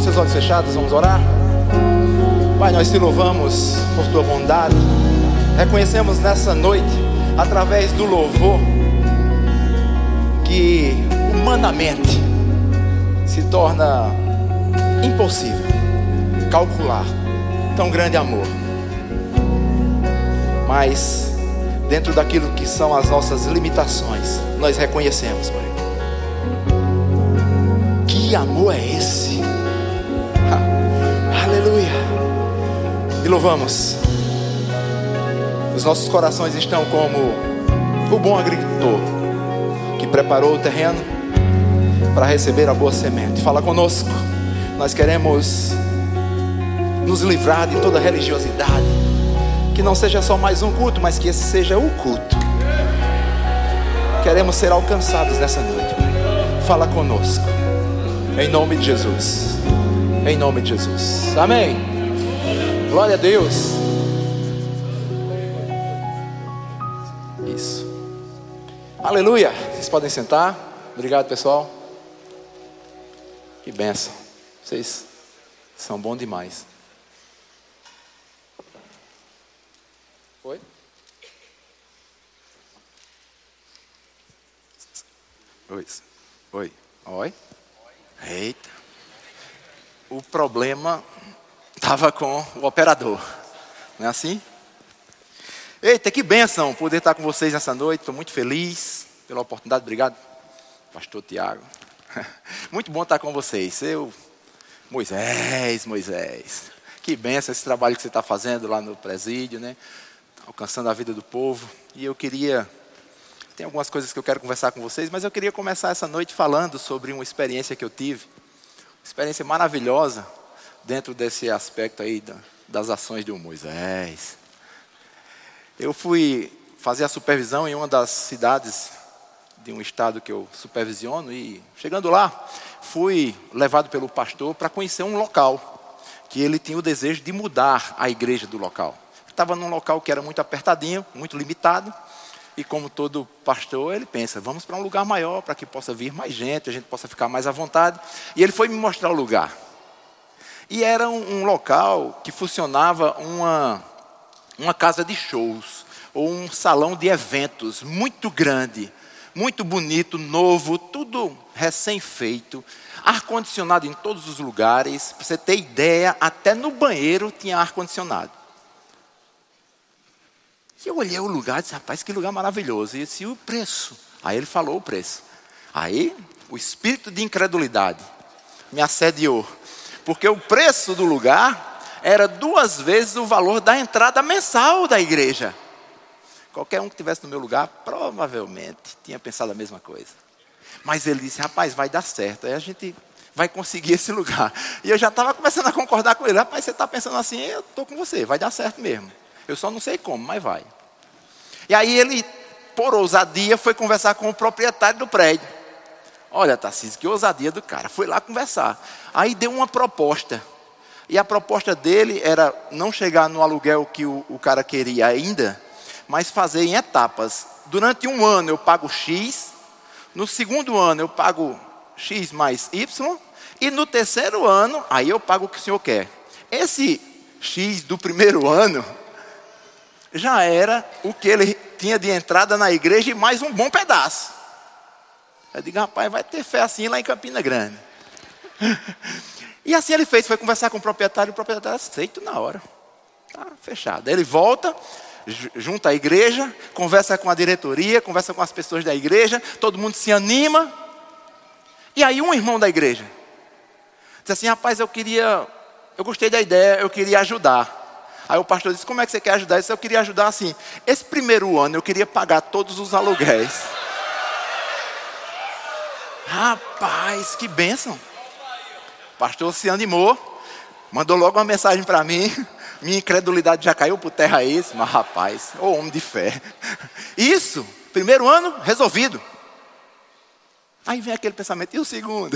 com seus olhos fechados, vamos orar? Pai, nós te louvamos por tua bondade. Reconhecemos nessa noite, através do louvor, que humanamente se torna impossível calcular tão grande amor. Mas, dentro daquilo que são as nossas limitações, nós reconhecemos, Pai. Que amor é esse? Louvamos. Os nossos corações estão como o bom agricultor que preparou o terreno para receber a boa semente. Fala conosco. Nós queremos nos livrar de toda religiosidade. Que não seja só mais um culto, mas que esse seja o culto. Queremos ser alcançados nessa noite. Fala conosco. Em nome de Jesus. Em nome de Jesus. Amém. Glória a Deus. Isso. Aleluia. Vocês podem sentar. Obrigado, pessoal. Que benção. Vocês são bons demais. Oi? Oi. Oi. Oi. Eita. O problema estava com o operador. Não é assim? Eita, que benção poder estar com vocês nessa noite. Estou muito feliz pela oportunidade. Obrigado, Pastor Tiago. Muito bom estar com vocês. Eu, Moisés, Moisés. Que benção esse trabalho que você está fazendo lá no presídio, né? Alcançando a vida do povo. E eu queria. Tem algumas coisas que eu quero conversar com vocês, mas eu queria começar essa noite falando sobre uma experiência que eu tive. Uma experiência maravilhosa dentro desse aspecto aí das ações de um Moisés. Eu fui fazer a supervisão em uma das cidades de um estado que eu supervisiono e chegando lá, fui levado pelo pastor para conhecer um local que ele tinha o desejo de mudar a igreja do local. Estava num local que era muito apertadinho, muito limitado, e como todo pastor, ele pensa, vamos para um lugar maior para que possa vir mais gente, a gente possa ficar mais à vontade. E ele foi me mostrar o lugar. E era um, um local que funcionava uma uma casa de shows ou um salão de eventos muito grande, muito bonito, novo, tudo recém-feito, ar-condicionado em todos os lugares. Para você ter ideia, até no banheiro tinha ar-condicionado. E eu olhei o lugar e disse, rapaz, que lugar maravilhoso. E disse, e o preço? Aí ele falou o preço. Aí o espírito de incredulidade me assediou. Porque o preço do lugar era duas vezes o valor da entrada mensal da igreja. Qualquer um que estivesse no meu lugar, provavelmente tinha pensado a mesma coisa. Mas ele disse: rapaz, vai dar certo. Aí a gente vai conseguir esse lugar. E eu já estava começando a concordar com ele: rapaz, você está pensando assim, eu estou com você, vai dar certo mesmo. Eu só não sei como, mas vai. E aí ele, por ousadia, foi conversar com o proprietário do prédio. Olha, Tarcísio, que ousadia do cara. Foi lá conversar. Aí deu uma proposta. E a proposta dele era não chegar no aluguel que o, o cara queria ainda, mas fazer em etapas. Durante um ano eu pago X, no segundo ano eu pago X mais Y, e no terceiro ano, aí eu pago o que o senhor quer. Esse X do primeiro ano já era o que ele tinha de entrada na igreja e mais um bom pedaço. Eu digo, rapaz, vai ter fé assim lá em Campina Grande. E assim ele fez, foi conversar com o proprietário, o proprietário aceito na hora. Tá fechado. Aí ele volta, junta a igreja, conversa com a diretoria, conversa com as pessoas da igreja, todo mundo se anima. E aí um irmão da igreja diz assim: rapaz, eu queria, eu gostei da ideia, eu queria ajudar. Aí o pastor disse: como é que você quer ajudar? Eu disse: eu queria ajudar assim. Esse primeiro ano eu queria pagar todos os aluguéis. Rapaz, que bênção pastor se animou, mandou logo uma mensagem para mim. Minha incredulidade já caiu por terra isso, mas rapaz, ô homem de fé. Isso, primeiro ano, resolvido. Aí vem aquele pensamento, e o segundo?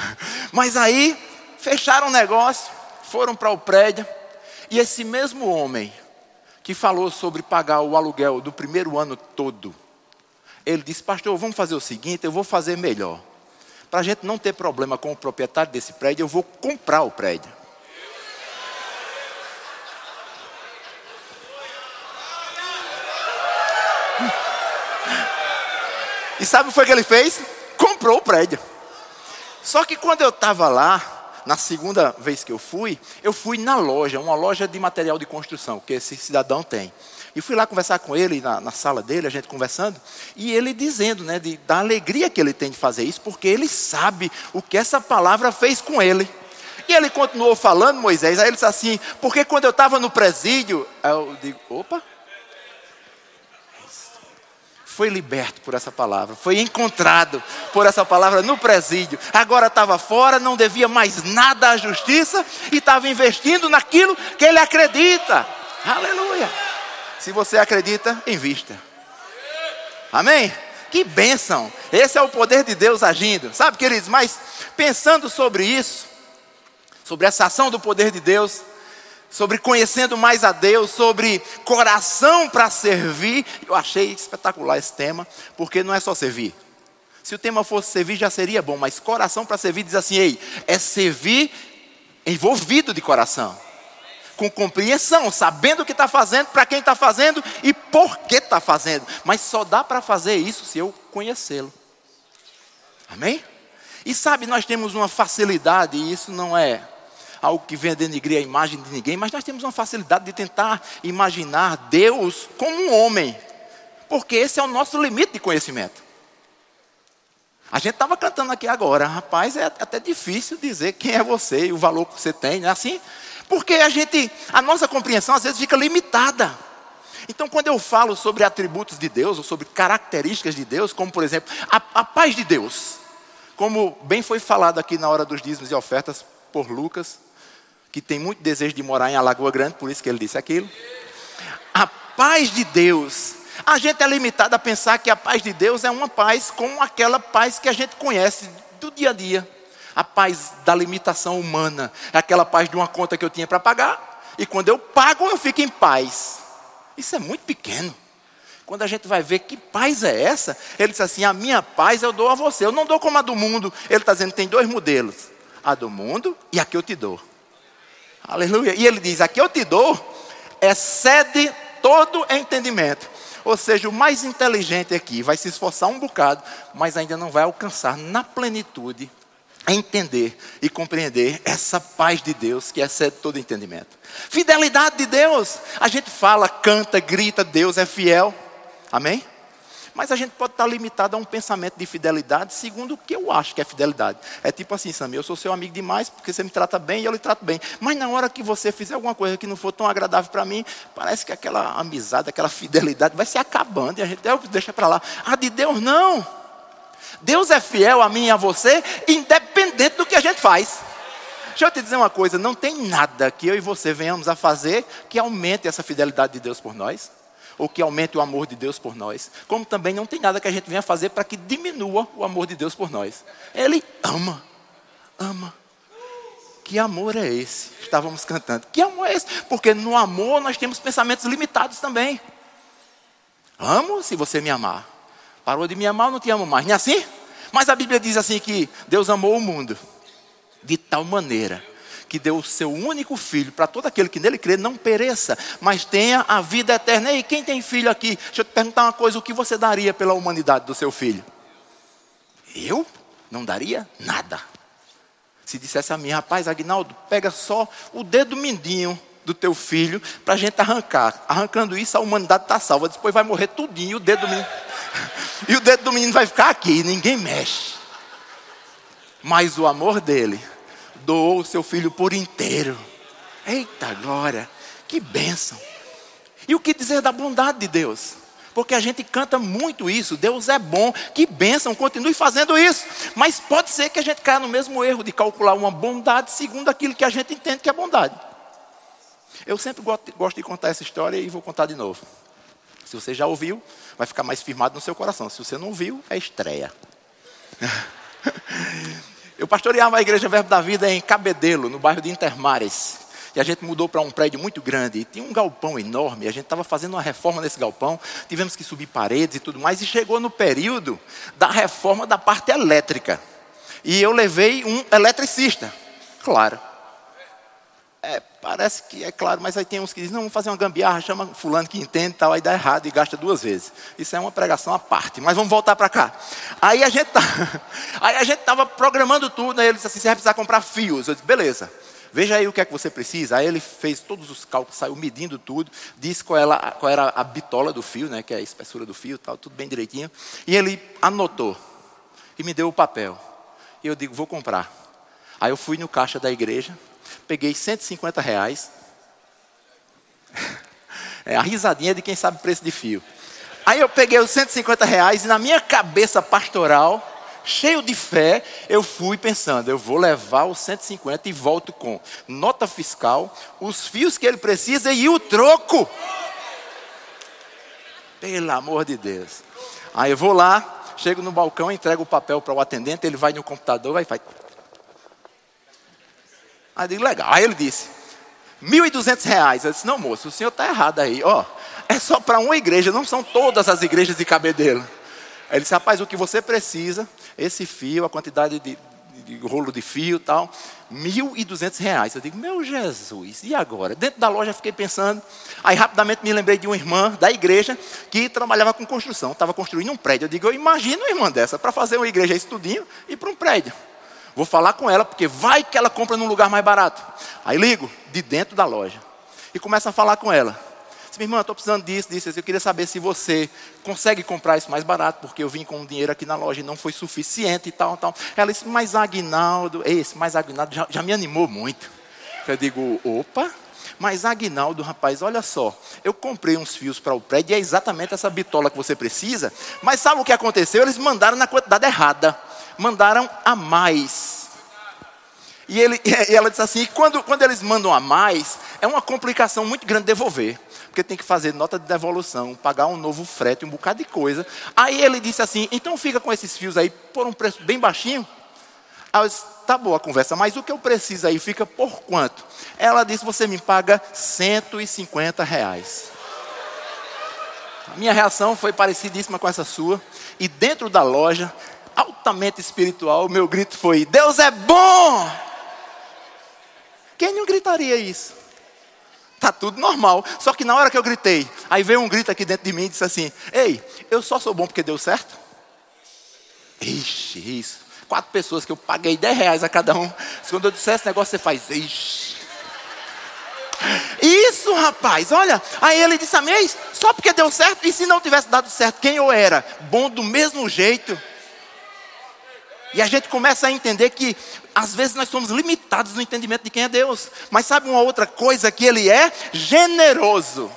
Mas aí, fecharam o negócio, foram para o prédio, e esse mesmo homem, que falou sobre pagar o aluguel do primeiro ano todo, ele disse, pastor, vamos fazer o seguinte, eu vou fazer melhor. Para a gente não ter problema com o proprietário desse prédio, eu vou comprar o prédio. E sabe o que foi que ele fez? Comprou o prédio. Só que quando eu estava lá, na segunda vez que eu fui, eu fui na loja, uma loja de material de construção, que esse cidadão tem. E fui lá conversar com ele, na, na sala dele, a gente conversando, e ele dizendo, né, de, da alegria que ele tem de fazer isso, porque ele sabe o que essa palavra fez com ele. E ele continuou falando, Moisés, aí ele disse assim, porque quando eu estava no presídio, eu digo, opa, foi liberto por essa palavra, foi encontrado por essa palavra no presídio. Agora estava fora, não devia mais nada à justiça e estava investindo naquilo que ele acredita. Aleluia. Se você acredita, invista. Amém? Que bênção. Esse é o poder de Deus agindo. Sabe, queridos, mas pensando sobre isso, sobre essa ação do poder de Deus, sobre conhecendo mais a Deus, sobre coração para servir. Eu achei espetacular esse tema, porque não é só servir. Se o tema fosse servir, já seria bom, mas coração para servir diz assim: ei, é servir envolvido de coração, com compreensão, sabendo o que está fazendo, para quem está fazendo e por que está fazendo. Mas só dá para fazer isso se eu conhecê-lo. Amém? E sabe, nós temos uma facilidade, e isso não é algo que venha denigrir a imagem de ninguém, mas nós temos uma facilidade de tentar imaginar Deus como um homem, porque esse é o nosso limite de conhecimento. A gente estava cantando aqui agora, rapaz, é até difícil dizer quem é você e o valor que você tem, não é assim? Porque a gente, a nossa compreensão às vezes fica limitada. Então, quando eu falo sobre atributos de Deus, ou sobre características de Deus, como por exemplo, a, a paz de Deus, como bem foi falado aqui na hora dos dízimos e ofertas por Lucas, que tem muito desejo de morar em Alagoa Grande, por isso que ele disse aquilo. A paz de Deus. A gente é limitado a pensar que a paz de Deus é uma paz como aquela paz que a gente conhece do dia a dia. A paz da limitação humana. É aquela paz de uma conta que eu tinha para pagar. E quando eu pago, eu fico em paz. Isso é muito pequeno. Quando a gente vai ver que paz é essa, ele diz assim: A minha paz eu dou a você. Eu não dou como a do mundo. Ele está dizendo: tem dois modelos: a do mundo e a que eu te dou. Aleluia. E ele diz: Aqui eu te dou, excede todo entendimento. Ou seja, o mais inteligente aqui vai se esforçar um bocado, mas ainda não vai alcançar na plenitude entender e compreender essa paz de Deus que excede todo entendimento. Fidelidade de Deus. A gente fala, canta, grita, Deus é fiel. Amém? Mas a gente pode estar limitado a um pensamento de fidelidade segundo o que eu acho que é fidelidade. É tipo assim, Samir, eu sou seu amigo demais porque você me trata bem e eu lhe trato bem. Mas na hora que você fizer alguma coisa que não for tão agradável para mim, parece que aquela amizade, aquela fidelidade vai se acabando e a gente deixa para lá. A de Deus não. Deus é fiel a mim e a você, independente do que a gente faz. Deixa eu te dizer uma coisa: não tem nada que eu e você venhamos a fazer que aumente essa fidelidade de Deus por nós ou que aumente o amor de Deus por nós, como também não tem nada que a gente venha fazer para que diminua o amor de Deus por nós. Ele ama, ama. Que amor é esse? Estávamos cantando. Que amor é esse? Porque no amor nós temos pensamentos limitados também. Amo se você me amar. Parou de me amar, eu não te amo mais. Não é assim? Mas a Bíblia diz assim que Deus amou o mundo de tal maneira que deu o seu único filho para todo aquele que nele crê não pereça, mas tenha a vida eterna. E quem tem filho aqui? Deixa eu te perguntar uma coisa: o que você daria pela humanidade do seu filho? Eu não daria nada. Se dissesse a mim, rapaz, Agnaldo, pega só o dedo mindinho do teu filho para a gente arrancar. Arrancando isso, a humanidade está salva. Depois vai morrer tudinho, o dedo do menino. e o dedo do menino vai ficar aqui, ninguém mexe. Mas o amor dele doou o seu filho por inteiro. Eita glória, que bênção. E o que dizer da bondade de Deus? Porque a gente canta muito isso, Deus é bom, que bênção, continue fazendo isso. Mas pode ser que a gente caia no mesmo erro de calcular uma bondade segundo aquilo que a gente entende que é bondade. Eu sempre gosto de contar essa história e vou contar de novo. Se você já ouviu, vai ficar mais firmado no seu coração. Se você não ouviu, é estreia. Eu pastoreava a igreja Verbo da Vida em Cabedelo, no bairro de Intermares. E a gente mudou para um prédio muito grande. E tinha um galpão enorme. A gente estava fazendo uma reforma nesse galpão. Tivemos que subir paredes e tudo mais. E chegou no período da reforma da parte elétrica. E eu levei um eletricista, claro. É, parece que é claro, mas aí tem uns que dizem, não, vamos fazer uma gambiarra, chama fulano que entende tal, aí dá errado e gasta duas vezes. Isso é uma pregação à parte, mas vamos voltar para cá. Aí a gente tá, aí a gente estava programando tudo, aí ele disse assim, você vai precisar comprar fios. Eu disse, beleza. Veja aí o que é que você precisa. Aí ele fez todos os cálculos, saiu medindo tudo, disse qual era, qual era a bitola do fio, né, que é a espessura do fio, tal, tudo bem direitinho. E ele anotou e me deu o papel. E eu digo, vou comprar. Aí eu fui no caixa da igreja, peguei 150 reais. É a risadinha de quem sabe preço de fio. Aí eu peguei os 150 reais e na minha cabeça pastoral, cheio de fé, eu fui pensando, eu vou levar os 150 e volto com nota fiscal, os fios que ele precisa e o troco. Pelo amor de Deus. Aí eu vou lá, chego no balcão, entrego o papel para o atendente, ele vai no computador, vai faz. Aí eu digo, legal. Aí ele disse, R$ reais. Eu disse, não moço, o senhor está errado aí. Ó, é só para uma igreja, não são todas as igrejas de cabedelo. Aí ele disse, rapaz, o que você precisa, esse fio, a quantidade de, de, rolo de fio e tal, R$ reais. Eu digo, meu Jesus, e agora? Dentro da loja fiquei pensando, aí rapidamente me lembrei de uma irmã da igreja que trabalhava com construção, estava construindo um prédio. Eu digo, eu imagino uma irmã dessa para fazer uma igreja estudinho e para um prédio. Vou falar com ela, porque vai que ela compra num lugar mais barato. Aí ligo, de dentro da loja. E começo a falar com ela. Diz, minha irmã, estou precisando disso, disso. Eu queria saber se você consegue comprar isso mais barato, porque eu vim com o dinheiro aqui na loja e não foi suficiente e tal, tal. Ela disse, mas Agnaldo, esse, mas Agnaldo já, já me animou muito. Eu digo, opa, mas Agnaldo, rapaz, olha só, eu comprei uns fios para o prédio e é exatamente essa bitola que você precisa, mas sabe o que aconteceu? Eles mandaram na quantidade errada mandaram a mais. E, ele, e ela disse assim: quando, quando eles mandam a mais, é uma complicação muito grande devolver. Porque tem que fazer nota de devolução, pagar um novo frete, um bocado de coisa. Aí ele disse assim: então fica com esses fios aí por um preço bem baixinho. Aí eu disse, tá boa a conversa, mas o que eu preciso aí fica por quanto? Ela disse: você me paga 150 reais. A minha reação foi parecidíssima com essa sua. E dentro da loja altamente espiritual, o meu grito foi: Deus é bom! Quem não gritaria isso? Tá tudo normal. Só que na hora que eu gritei, aí veio um grito aqui dentro de mim e disse assim: Ei, eu só sou bom porque deu certo? Ixi, isso. Quatro pessoas que eu paguei 10 reais a cada um. Quando eu disser esse negócio, você faz. Ixi. Isso, rapaz, olha. Aí ele disse: Amém, só porque deu certo. E se não tivesse dado certo, quem eu era? Bom do mesmo jeito. E a gente começa a entender que às vezes nós somos limitados no entendimento de quem é Deus. Mas sabe uma outra coisa que ele é? Generoso.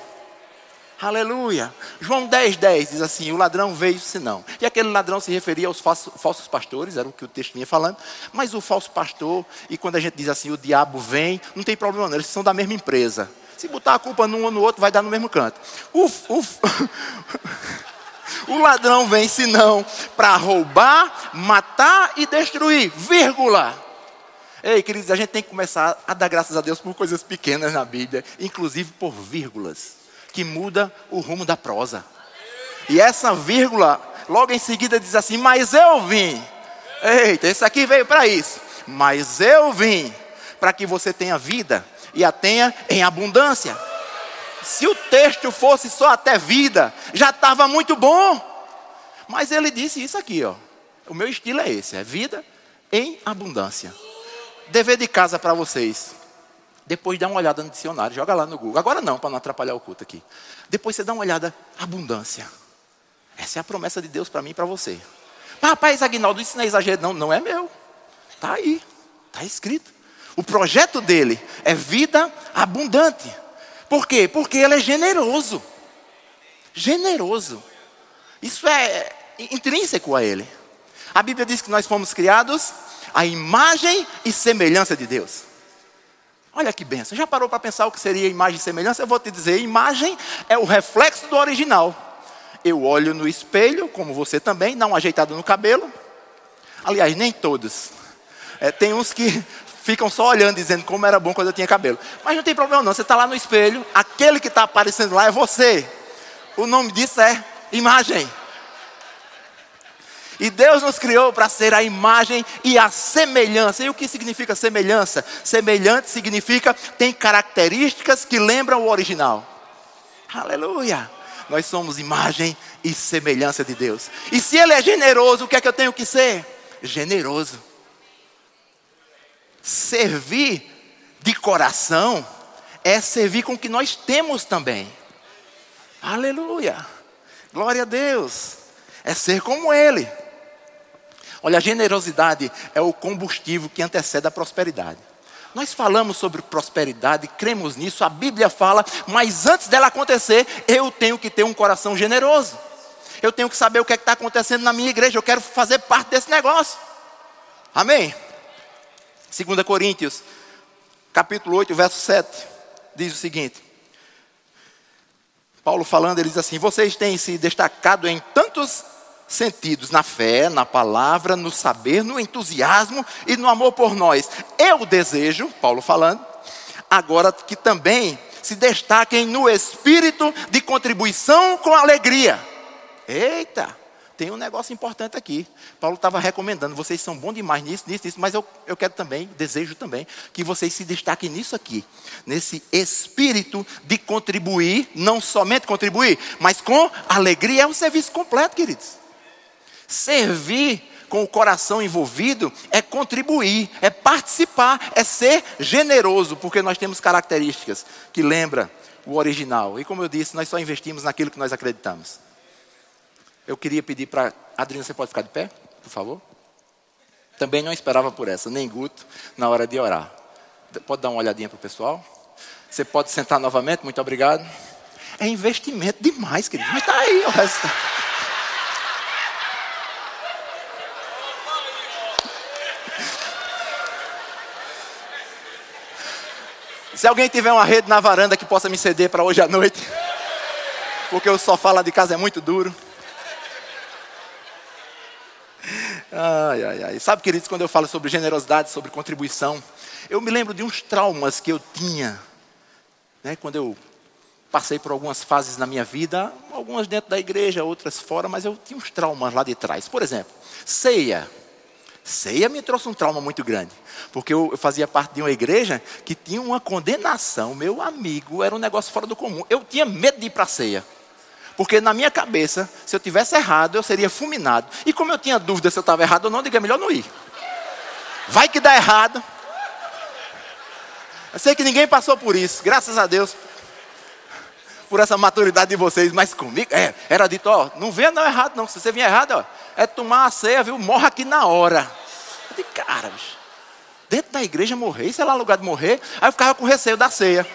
Aleluia. João 10, 10 diz assim: o ladrão veio senão. E aquele ladrão se referia aos falsos pastores, era o que o texto vinha falando. Mas o falso pastor, e quando a gente diz assim, o diabo vem, não tem problema não, eles são da mesma empresa. Se botar a culpa num ou no outro, vai dar no mesmo canto. O, o, O ladrão vem senão para roubar, matar e destruir, vírgula. Ei, queridos, a gente tem que começar a dar graças a Deus por coisas pequenas na Bíblia, inclusive por vírgulas, que muda o rumo da prosa. E essa vírgula, logo em seguida diz assim: Mas eu vim. Eita, esse aqui veio para isso. Mas eu vim para que você tenha vida e a tenha em abundância. Se o texto fosse só até vida, já estava muito bom. Mas ele disse isso aqui, ó. O meu estilo é esse, é vida em abundância. Dever de casa para vocês. Depois dá uma olhada no dicionário, joga lá no Google. Agora não, para não atrapalhar o culto aqui. Depois você dá uma olhada, abundância. Essa é a promessa de Deus para mim e para você. Mas, rapaz, Agnaldo, isso não é exagero. Não, não é meu. Está aí, está escrito. O projeto dele é vida abundante. Por quê? Porque ele é generoso. Generoso. Isso é intrínseco a ele. A Bíblia diz que nós fomos criados à imagem e semelhança de Deus. Olha que benção. Já parou para pensar o que seria imagem e semelhança? Eu vou te dizer: imagem é o reflexo do original. Eu olho no espelho, como você também, dá um ajeitado no cabelo. Aliás, nem todos. É, tem uns que ficam só olhando, dizendo como era bom quando eu tinha cabelo. Mas não tem problema não, você está lá no espelho, aquele que está aparecendo lá é você. O nome disso é imagem. E Deus nos criou para ser a imagem e a semelhança. E o que significa semelhança? Semelhante significa tem características que lembram o original. Aleluia! Nós somos imagem e semelhança de Deus. E se Ele é generoso, o que é que eu tenho que ser? Generoso. Servir de coração é servir com o que nós temos também. Aleluia! Glória a Deus! É ser como Ele. Olha, a generosidade é o combustível que antecede a prosperidade. Nós falamos sobre prosperidade, cremos nisso, a Bíblia fala, mas antes dela acontecer, eu tenho que ter um coração generoso. Eu tenho que saber o que é está acontecendo na minha igreja, eu quero fazer parte desse negócio. Amém? 2 Coríntios, capítulo 8, verso 7, diz o seguinte: Paulo falando, ele diz assim: Vocês têm se destacado em tantos sentidos na fé, na palavra, no saber, no entusiasmo e no amor por nós. Eu desejo, Paulo falando, agora que também se destaquem no espírito de contribuição com alegria. Eita! Tem um negócio importante aqui. Paulo estava recomendando, vocês são bons demais nisso, nisso, nisso, mas eu, eu quero também, desejo também, que vocês se destaquem nisso aqui. Nesse espírito de contribuir, não somente contribuir, mas com alegria. É um serviço completo, queridos. Servir com o coração envolvido é contribuir, é participar, é ser generoso, porque nós temos características que lembram o original. E como eu disse, nós só investimos naquilo que nós acreditamos. Eu queria pedir para. Adriana, você pode ficar de pé, por favor? Também não esperava por essa, nem Guto, na hora de orar. Pode dar uma olhadinha para o pessoal? Você pode sentar novamente, muito obrigado. É investimento demais, querido. Mas está aí o resto. Se alguém tiver uma rede na varanda que possa me ceder para hoje à noite, porque o sofá lá de casa é muito duro. Ai, ai, ai. Sabe, queridos, quando eu falo sobre generosidade, sobre contribuição, eu me lembro de uns traumas que eu tinha, né, quando eu passei por algumas fases na minha vida, algumas dentro da igreja, outras fora, mas eu tinha uns traumas lá de trás. Por exemplo, ceia. Ceia me trouxe um trauma muito grande, porque eu fazia parte de uma igreja que tinha uma condenação, meu amigo, era um negócio fora do comum. Eu tinha medo de ir para a ceia. Porque na minha cabeça, se eu tivesse errado, eu seria fulminado. E como eu tinha dúvida se eu estava errado ou não, diga, é melhor não ir. Vai que dá errado. Eu sei que ninguém passou por isso, graças a Deus, por essa maturidade de vocês, mas comigo, é, era dito, ó, não venha não errado não, se você vier errado, ó, é tomar a ceia, viu, morra aqui na hora. Eu disse, cara, bicho, dentro da igreja morrer, é lá lugar de morrer, aí eu ficava com receio da ceia.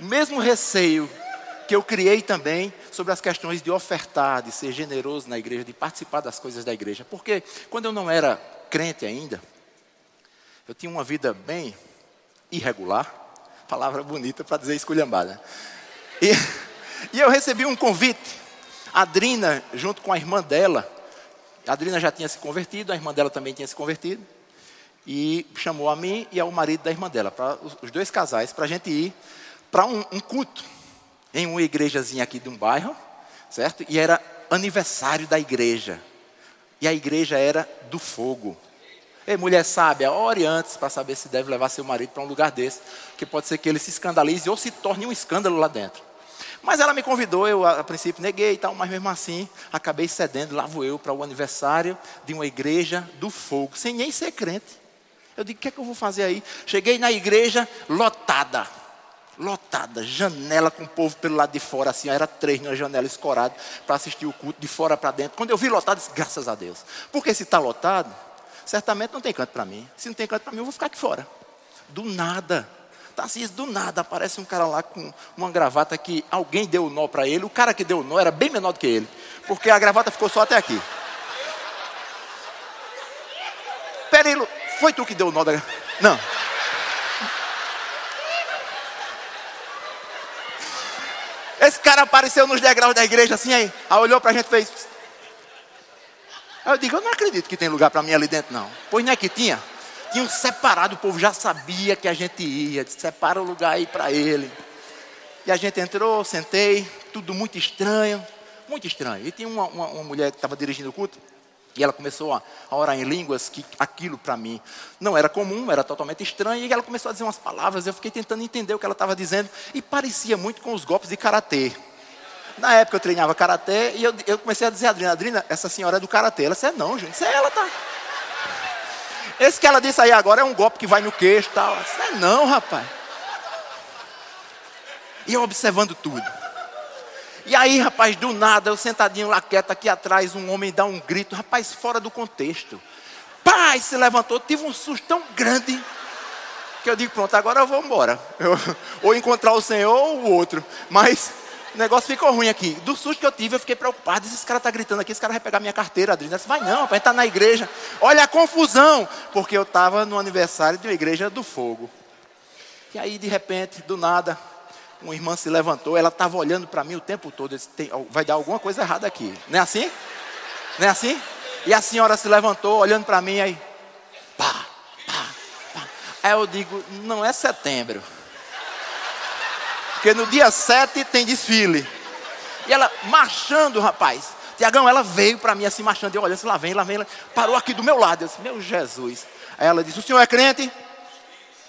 O mesmo receio que eu criei também sobre as questões de ofertar, de ser generoso na igreja, de participar das coisas da igreja. Porque quando eu não era crente ainda, eu tinha uma vida bem irregular, palavra bonita para dizer esculhambada. E, e eu recebi um convite. A Adrina, junto com a irmã dela, a Adrina já tinha se convertido, a irmã dela também tinha se convertido, e chamou a mim e ao marido da irmã dela, para os dois casais, para a gente ir para um, um culto em uma igrejazinha aqui de um bairro, certo? E era aniversário da igreja. E a igreja era do fogo. Ei, mulher sábia, ore antes para saber se deve levar seu marido para um lugar desse, que pode ser que ele se escandalize ou se torne um escândalo lá dentro. Mas ela me convidou, eu a, princípio neguei e tal, mas mesmo assim acabei cedendo, lá vou eu para o aniversário de uma igreja do fogo, sem nem ser crente. Eu digo, o que é que eu vou fazer aí? Cheguei na igreja lotada lotada, janela com o povo pelo lado de fora, assim, era três na janela escorada para assistir o culto de fora para dentro. Quando eu vi lotado, disse, graças a Deus. Porque se está lotado, certamente não tem canto para mim. Se não tem canto para mim, eu vou ficar aqui fora. Do nada. Tá assim, do nada aparece um cara lá com uma gravata que alguém deu o nó para ele. O cara que deu o nó era bem menor do que ele, porque a gravata ficou só até aqui. Peraí, foi tu que deu o nó da. Não. Esse cara apareceu nos degraus da igreja assim, aí, aí olhou para a gente e fez. Eu digo, eu não acredito que tem lugar para mim ali dentro, não. Pois não é que tinha? Tinha um separado, o povo já sabia que a gente ia, separa o lugar aí para ele. E a gente entrou, sentei, tudo muito estranho. muito estranho. E tinha uma, uma, uma mulher que estava dirigindo o culto, e ela começou a, orar em línguas que aquilo para mim não era comum, era totalmente estranho. E ela começou a dizer umas palavras, eu fiquei tentando entender o que ela estava dizendo, e parecia muito com os golpes de karatê. Na época eu treinava karatê e eu, eu comecei a dizer a Adriana, Adriana, essa senhora é do karatê. Ela disse, é não, gente, isso é ela, tá. Esse que ela disse aí agora é um golpe que vai no queixo e tal. Isso é não, rapaz. E eu observando tudo. E aí, rapaz, do nada, eu sentadinho lá quieto aqui atrás, um homem dá um grito, rapaz, fora do contexto. Pai, se levantou, tive um susto tão grande que eu digo, pronto, agora eu vou embora. Eu, ou encontrar o Senhor ou o outro. Mas o negócio ficou ruim aqui. Do susto que eu tive, eu fiquei preocupado. Esse cara está gritando aqui, esse cara vai pegar minha carteira, Adriana. Disse, vai não, rapaz, está na igreja. Olha a confusão. Porque eu estava no aniversário de uma igreja do fogo. E aí, de repente, do nada, uma irmã se levantou, ela estava olhando para mim o tempo todo. Disse, vai dar alguma coisa errada aqui. Não é assim? Não é assim? E a senhora se levantou, olhando para mim, aí, pá, pá, pá. Aí eu digo, não é setembro. Porque no dia 7 tem desfile. E ela marchando, rapaz. Tiagão, ela veio para mim assim, marchando. Eu assim, lá vem, lá vem. Parou aqui do meu lado. Eu disse, meu Jesus. Aí ela disse, o senhor é crente?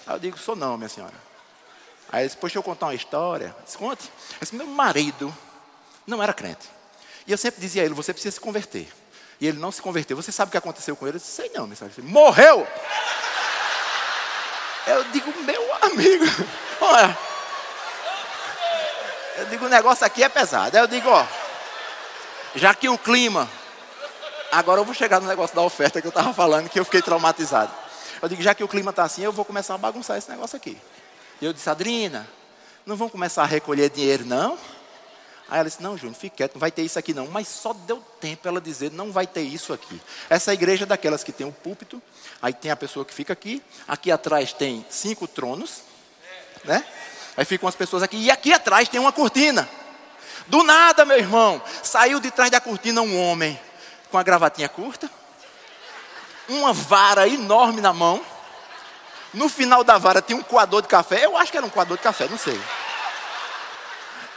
Aí eu digo, sou não, minha senhora. Aí disse, deixa eu contar uma história. Eu disse, conte. Eu disse, meu marido não era crente. E eu sempre dizia a ele, você precisa se converter. E ele não se converteu. Você sabe o que aconteceu com ele? Eu disse, sei não. Disse, Morreu! Eu digo, meu amigo, olha, eu digo, o negócio aqui é pesado. Aí eu digo, ó, já que o clima. Agora eu vou chegar no negócio da oferta que eu estava falando, que eu fiquei traumatizado. Eu digo, já que o clima está assim, eu vou começar a bagunçar esse negócio aqui. E eu disse, Adrina, não vão começar a recolher dinheiro, não? Aí ela disse, não, Júnior, fique quieto, não vai ter isso aqui não. Mas só deu tempo ela dizer, não vai ter isso aqui. Essa igreja é daquelas que tem um púlpito, aí tem a pessoa que fica aqui, aqui atrás tem cinco tronos, né? Aí ficam as pessoas aqui, e aqui atrás tem uma cortina. Do nada, meu irmão, saiu de trás da cortina um homem com a gravatinha curta, uma vara enorme na mão. No final da vara tinha um coador de café. Eu acho que era um coador de café, não sei.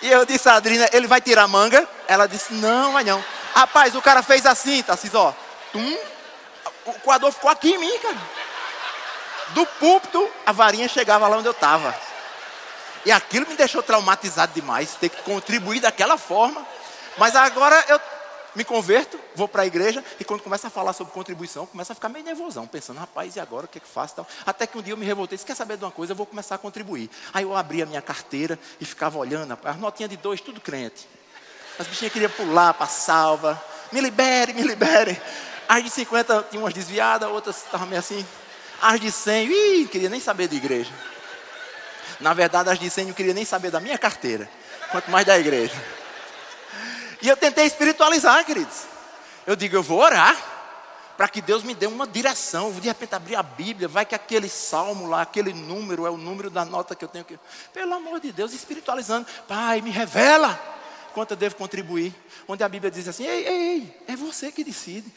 E eu disse a Adrina, ele vai tirar manga? Ela disse, não, vai não. Rapaz, o cara fez assim, tá assim, ó. Tum, o coador ficou aqui em mim, cara. Do púlpito, a varinha chegava lá onde eu estava. E aquilo me deixou traumatizado demais, ter que contribuir daquela forma. Mas agora eu me converto, vou para a igreja, e quando começa a falar sobre contribuição, começa a ficar meio nervosão, pensando, rapaz, e agora o que é que faço? Tal. Até que um dia eu me revoltei, se quer saber de uma coisa, eu vou começar a contribuir. Aí eu abri a minha carteira e ficava olhando, as notinhas de dois, tudo crente. As bichinhas queriam pular para salva, me libere, me libere. As de 50 tinham umas desviadas, outras estavam meio assim. As de 100, ih, queria nem saber de igreja. Na verdade, as de 100 não queria nem saber da minha carteira, quanto mais da igreja. E eu tentei espiritualizar, queridos. Eu digo, eu vou orar para que Deus me dê uma direção. Eu vou de repente abrir a Bíblia, vai que aquele salmo lá, aquele número é o número da nota que eu tenho que. Pelo amor de Deus, espiritualizando. Pai, me revela quanto eu devo contribuir. Onde a Bíblia diz assim: ei, ei, ei, é você que decide.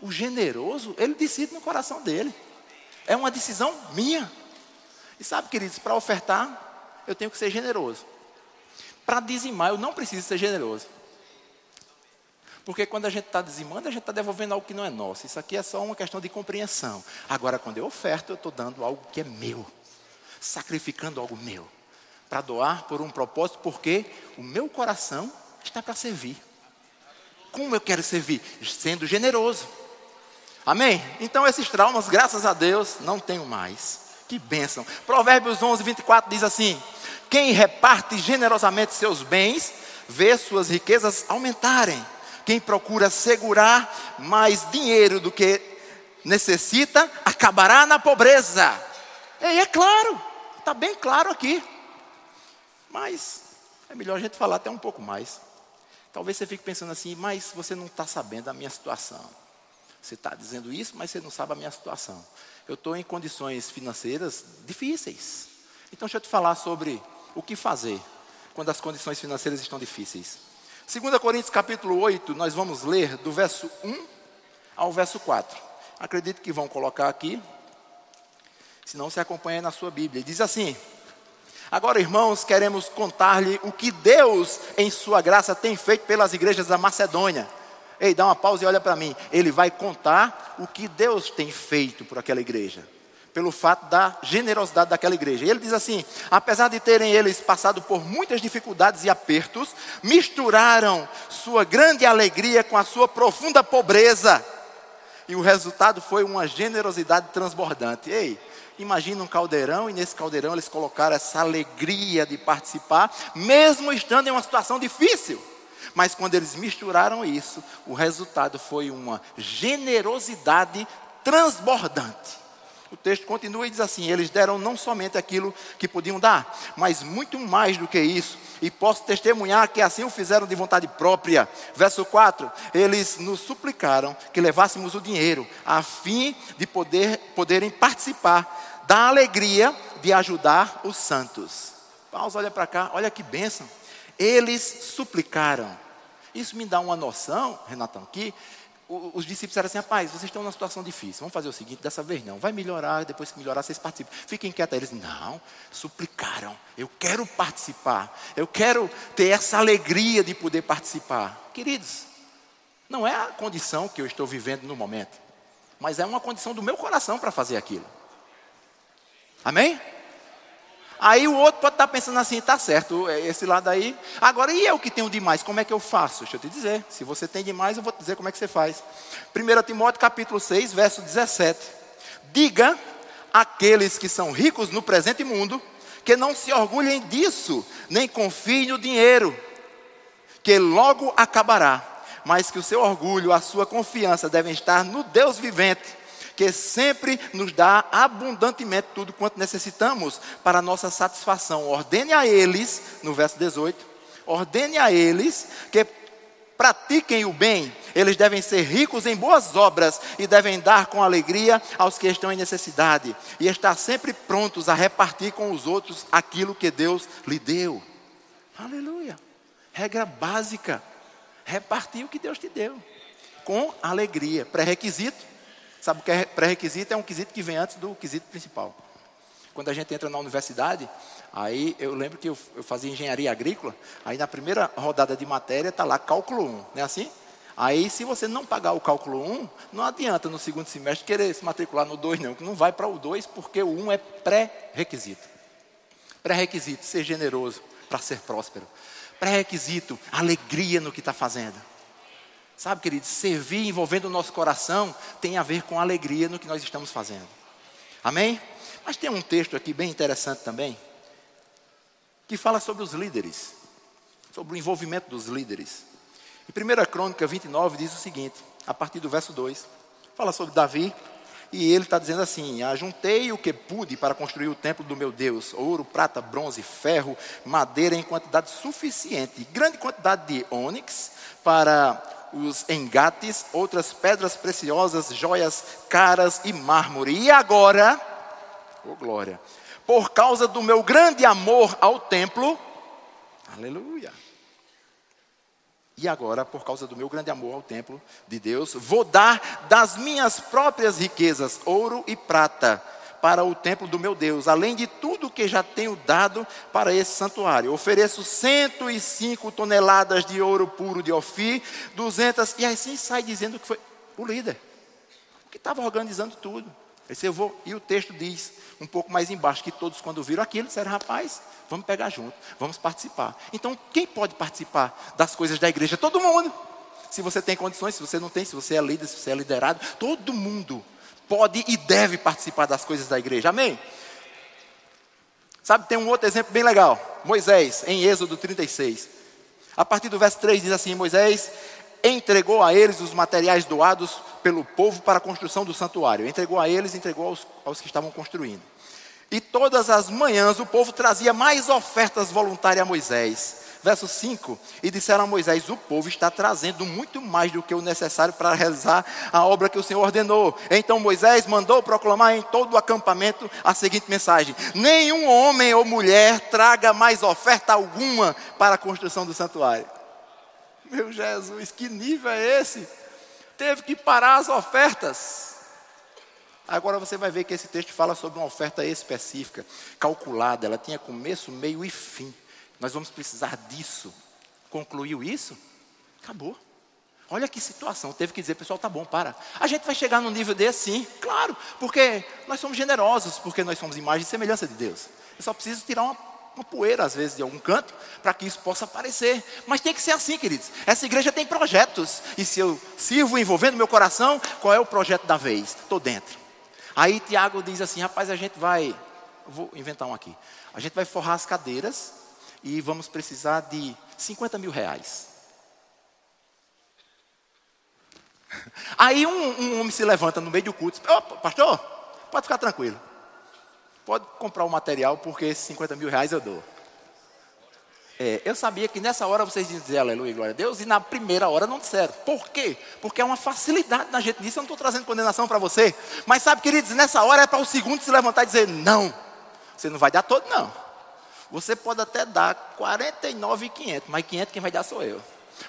O generoso, ele decide no coração dele. É uma decisão minha. E sabe, queridos, para ofertar, eu tenho que ser generoso. Para dizimar, eu não preciso ser generoso. Porque quando a gente está dizimando, a gente está devolvendo algo que não é nosso. Isso aqui é só uma questão de compreensão. Agora, quando eu oferto, eu estou dando algo que é meu. Sacrificando algo meu. Para doar por um propósito, porque o meu coração está para servir. Como eu quero servir? Sendo generoso. Amém? Então, esses traumas, graças a Deus, não tenho mais. Que bênção. Provérbios 11, 24 diz assim: Quem reparte generosamente seus bens, vê suas riquezas aumentarem. Quem procura segurar mais dinheiro do que necessita, acabará na pobreza. E é claro, está bem claro aqui. Mas é melhor a gente falar até um pouco mais. Talvez você fique pensando assim, mas você não está sabendo da minha situação. Você está dizendo isso, mas você não sabe a minha situação eu estou em condições financeiras difíceis. Então, deixa eu te falar sobre o que fazer quando as condições financeiras estão difíceis. 2 Coríntios capítulo 8, nós vamos ler do verso 1 ao verso 4. Acredito que vão colocar aqui, senão você acompanha na sua Bíblia. Diz assim: Agora, irmãos, queremos contar-lhe o que Deus, em Sua graça, tem feito pelas igrejas da Macedônia. Ei, dá uma pausa e olha para mim. Ele vai contar o que Deus tem feito por aquela igreja, pelo fato da generosidade daquela igreja. Ele diz assim: apesar de terem eles passado por muitas dificuldades e apertos, misturaram sua grande alegria com a sua profunda pobreza. E o resultado foi uma generosidade transbordante. Ei, Imagina um caldeirão e nesse caldeirão eles colocaram essa alegria de participar, mesmo estando em uma situação difícil. Mas quando eles misturaram isso, o resultado foi uma generosidade transbordante. O texto continua e diz assim: Eles deram não somente aquilo que podiam dar, mas muito mais do que isso. E posso testemunhar que assim o fizeram de vontade própria. Verso 4: Eles nos suplicaram que levássemos o dinheiro, a fim de poder, poderem participar da alegria de ajudar os santos. Pausa, olha para cá, olha que bênção. Eles suplicaram. Isso me dá uma noção, Renatão, que os discípulos disseram assim: rapaz, vocês estão numa situação difícil, vamos fazer o seguinte: dessa vez não, vai melhorar, depois que melhorar, vocês participam. Fiquem quietos. Eles, não, suplicaram, eu quero participar, eu quero ter essa alegria de poder participar. Queridos, não é a condição que eu estou vivendo no momento, mas é uma condição do meu coração para fazer aquilo. Amém? Aí o outro pode estar pensando assim, tá certo, é esse lado aí. Agora, e eu que tenho demais, como é que eu faço? Deixa eu te dizer. Se você tem demais, eu vou te dizer como é que você faz. 1 Timóteo capítulo 6, verso 17. Diga àqueles que são ricos no presente mundo, que não se orgulhem disso, nem confiem no dinheiro, que logo acabará, mas que o seu orgulho, a sua confiança devem estar no Deus vivente que sempre nos dá abundantemente tudo quanto necessitamos para a nossa satisfação. Ordene a eles, no verso 18, ordene a eles que pratiquem o bem, eles devem ser ricos em boas obras e devem dar com alegria aos que estão em necessidade e estar sempre prontos a repartir com os outros aquilo que Deus lhe deu. Aleluia. Regra básica: repartir o que Deus te deu com alegria. Pré-requisito: Sabe o que é pré-requisito? É um quesito que vem antes do quesito principal. Quando a gente entra na universidade, aí eu lembro que eu, eu fazia engenharia agrícola, aí na primeira rodada de matéria está lá cálculo 1, não é assim? Aí, se você não pagar o cálculo 1, não adianta no segundo semestre querer se matricular no 2, não, que não vai para o 2, porque o 1 é pré-requisito. Pré-requisito, ser generoso para ser próspero. Pré-requisito, alegria no que está fazendo. Sabe, querido, servir envolvendo o nosso coração tem a ver com alegria no que nós estamos fazendo. Amém? Mas tem um texto aqui bem interessante também, que fala sobre os líderes, sobre o envolvimento dos líderes. Em 1 Crônica 29 diz o seguinte, a partir do verso 2, fala sobre Davi, e ele está dizendo assim: Ajuntei o que pude para construir o templo do meu Deus: ouro, prata, bronze, ferro, madeira em quantidade suficiente, grande quantidade de ônix para os engates, outras pedras preciosas, joias caras e mármore. E agora, oh glória, por causa do meu grande amor ao templo, aleluia. E agora, por causa do meu grande amor ao templo de Deus, vou dar das minhas próprias riquezas, ouro e prata, para o templo do meu Deus, além de tudo que já tenho dado para esse santuário. Ofereço 105 toneladas de ouro puro de Ofir, 200, e assim sai dizendo que foi o líder, que estava organizando tudo. Esse eu vou, e o texto diz, um pouco mais embaixo, que todos quando viram aquilo disseram, rapaz, vamos pegar junto, vamos participar. Então, quem pode participar das coisas da igreja? Todo mundo. Se você tem condições, se você não tem, se você é líder, se você é liderado, todo mundo pode e deve participar das coisas da igreja. Amém? Sabe, tem um outro exemplo bem legal. Moisés, em Êxodo 36. A partir do verso 3 diz assim: Moisés entregou a eles os materiais doados pelo povo para a construção do santuário. Entregou a eles, entregou aos, aos que estavam construindo. E todas as manhãs o povo trazia mais ofertas voluntárias a Moisés verso 5: E disseram a Moisés: O povo está trazendo muito mais do que o necessário para realizar a obra que o Senhor ordenou. Então Moisés mandou proclamar em todo o acampamento a seguinte mensagem: Nenhum homem ou mulher traga mais oferta alguma para a construção do santuário. Meu Jesus, que nível é esse? Teve que parar as ofertas. Agora você vai ver que esse texto fala sobre uma oferta específica, calculada, ela tinha começo, meio e fim. Nós vamos precisar disso. Concluiu isso? Acabou. Olha que situação, teve que dizer, pessoal, tá bom, para. A gente vai chegar num nível desse, sim, claro, porque nós somos generosos, porque nós somos imagem e semelhança de Deus. Eu só preciso tirar uma, uma poeira, às vezes, de algum canto, para que isso possa aparecer. Mas tem que ser assim, queridos. Essa igreja tem projetos, e se eu sirvo envolvendo meu coração, qual é o projeto da vez? Estou dentro. Aí Tiago diz assim: rapaz, a gente vai, vou inventar um aqui. A gente vai forrar as cadeiras e vamos precisar de 50 mil reais. Aí um, um, homem se levanta no meio do culto e diz, pastor, pode ficar tranquilo. Pode comprar o material, porque esses 50 mil reais eu dou. É, eu sabia que nessa hora vocês iam dizer aleluia, glória a Deus, e na primeira hora não disseram. Por quê? Porque é uma facilidade na gente disso. Eu não estou trazendo condenação para você. Mas sabe, queridos, nessa hora é para o segundo se levantar e dizer: não, você não vai dar todo, não. Você pode até dar 49,500, mas 500 quem vai dar sou eu.